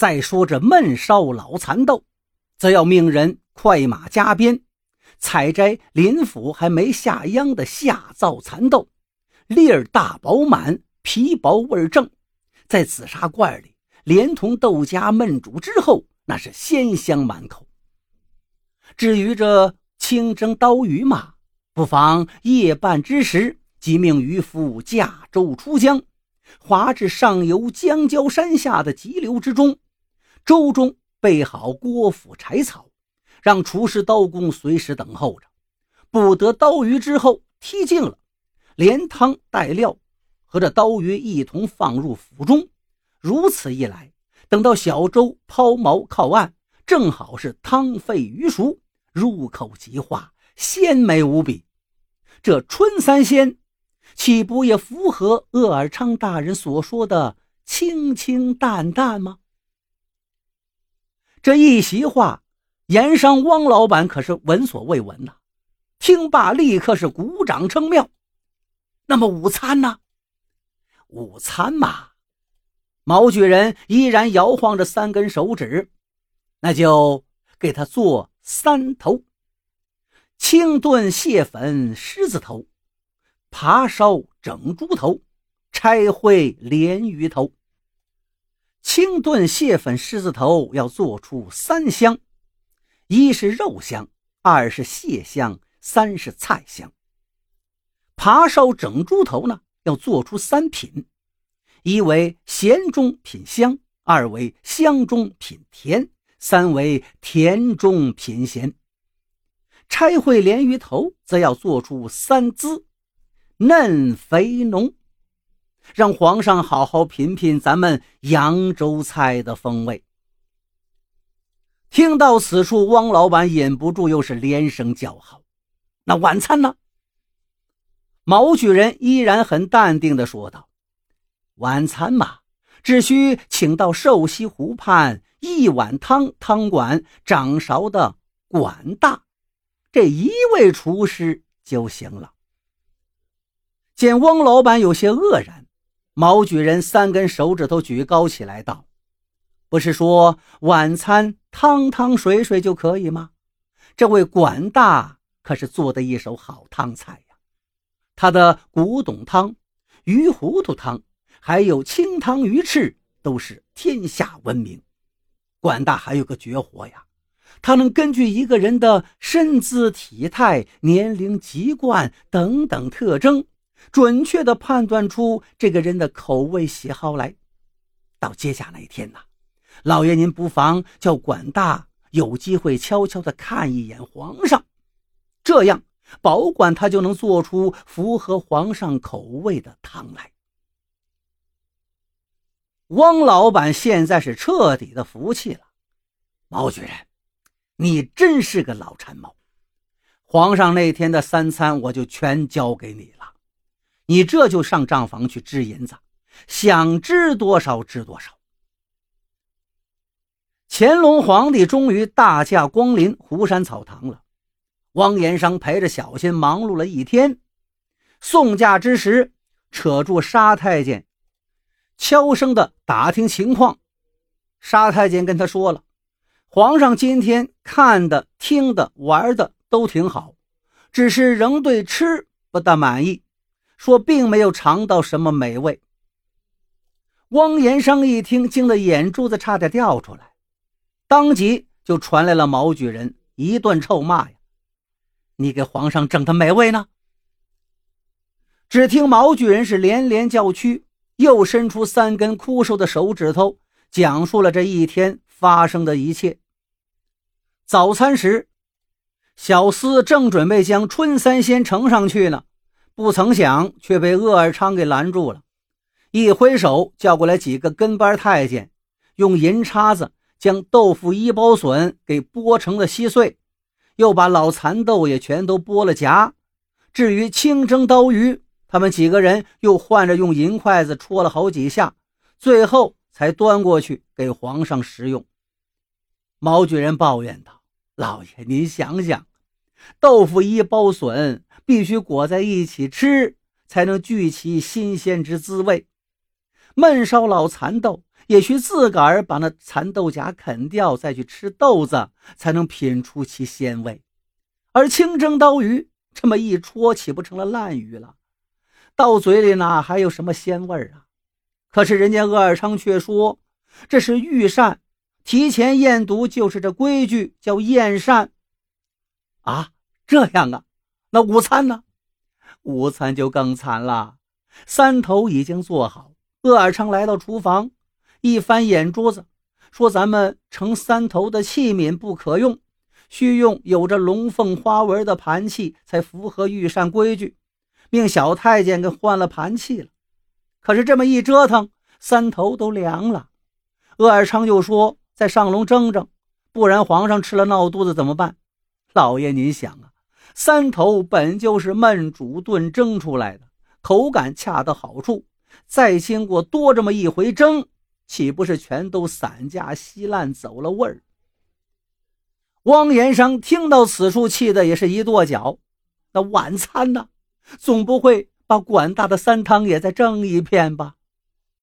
再说这闷烧老蚕豆，则要命人快马加鞭，采摘林府还没下秧的下造蚕豆，粒儿大饱满，皮薄味正，在紫砂罐里连同豆荚焖煮之后，那是鲜香满口。至于这清蒸刀鱼嘛，不妨夜半之时，即命渔夫驾舟出江，划至上游江郊山下的急流之中，舟中备好锅釜柴草，让厨师刀工随时等候着。不得刀鱼之后剔净了，连汤带料和这刀鱼一同放入釜中。如此一来，等到小舟抛锚靠岸，正好是汤沸鱼熟。入口即化，鲜美无比。这春三鲜，岂不也符合鄂尔昌大人所说的清清淡淡吗？这一席话，盐商汪老板可是闻所未闻呐。听罢，立刻是鼓掌称妙。那么午餐呢？午餐嘛，毛举人依然摇晃着三根手指，那就给他做。三头清炖蟹粉狮子头，扒烧整猪头，拆烩鲢鱼头。清炖蟹粉狮子头要做出三香：一是肉香，二是蟹香，三是菜香。扒烧整猪头呢，要做出三品：一为咸中品香，二为香中品甜。三为甜中品咸，拆烩鲢鱼头则要做出三滋，嫩肥浓，让皇上好好品品咱们扬州菜的风味。听到此处，汪老板忍不住又是连声叫好。那晚餐呢？毛举人依然很淡定地说道：“晚餐嘛，只需请到瘦西湖畔。”一碗汤，汤馆掌勺的管大，这一位厨师就行了。见汪老板有些愕然，毛举人三根手指头举高起来道：“不是说晚餐汤汤水水就可以吗？这位管大可是做的一手好汤菜呀！他的古董汤、鱼糊涂汤，还有清汤鱼翅，都是天下闻名。”管大还有个绝活呀，他能根据一个人的身姿体态、年龄、籍贯等等特征，准确地判断出这个人的口味喜好来。到接驾那一天呐，老爷您不妨叫管大有机会悄悄地看一眼皇上，这样保管他就能做出符合皇上口味的汤来。汪老板现在是彻底的服气了，毛举人，你真是个老馋猫。皇上那天的三餐我就全交给你了，你这就上账房去支银子，想支多少支多少。乾隆皇帝终于大驾光临湖山草堂了，汪延商陪着小心忙碌了一天，送驾之时，扯住沙太监。悄声的打听情况，沙太监跟他说了：“皇上今天看的、听的、玩的都挺好，只是仍对吃不大满意，说并没有尝到什么美味。”汪延生一听，惊得眼珠子差点掉出来，当即就传来了毛举人一顿臭骂：“呀，你给皇上整的美味呢？”只听毛举人是连连叫屈。又伸出三根枯瘦的手指头，讲述了这一天发生的一切。早餐时，小厮正准备将春三鲜盛上去呢，不曾想却被鄂尔昌给拦住了。一挥手，叫过来几个跟班太监，用银叉子将豆腐一包笋给剥成了稀碎，又把老蚕豆也全都剥了夹。至于清蒸刀鱼，他们几个人又换着用银筷子戳了好几下，最后才端过去给皇上食用。毛举人抱怨道：“老爷，您想想，豆腐一包笋必须裹在一起吃，才能聚其新鲜之滋味；焖烧老蚕豆也需自个儿把那蚕豆荚啃掉，再去吃豆子，才能品出其鲜味。而清蒸刀鱼这么一戳，岂不成了烂鱼了？到嘴里哪还有什么鲜味啊？可是人家鄂尔昌却说这是御膳，提前验毒就是这规矩，叫验膳。啊，这样啊？那午餐呢？午餐就更惨了。三头已经做好，鄂尔昌来到厨房，一翻眼珠子，说：“咱们盛三头的器皿不可用，需用有着龙凤花纹的盘器，才符合御膳规矩。”命小太监给换了盘器了。可是这么一折腾，三头都凉了。鄂尔昌又说：“再上笼蒸蒸，不然皇上吃了闹肚子怎么办？”老爷，您想啊，三头本就是焖煮炖蒸出来的。口感恰到好处，再经过多这么一回蒸，岂不是全都散架稀烂走了味儿？汪延生听到此处，气得也是一跺脚。那晚餐呢？总不会把管大的三汤也再蒸一片吧？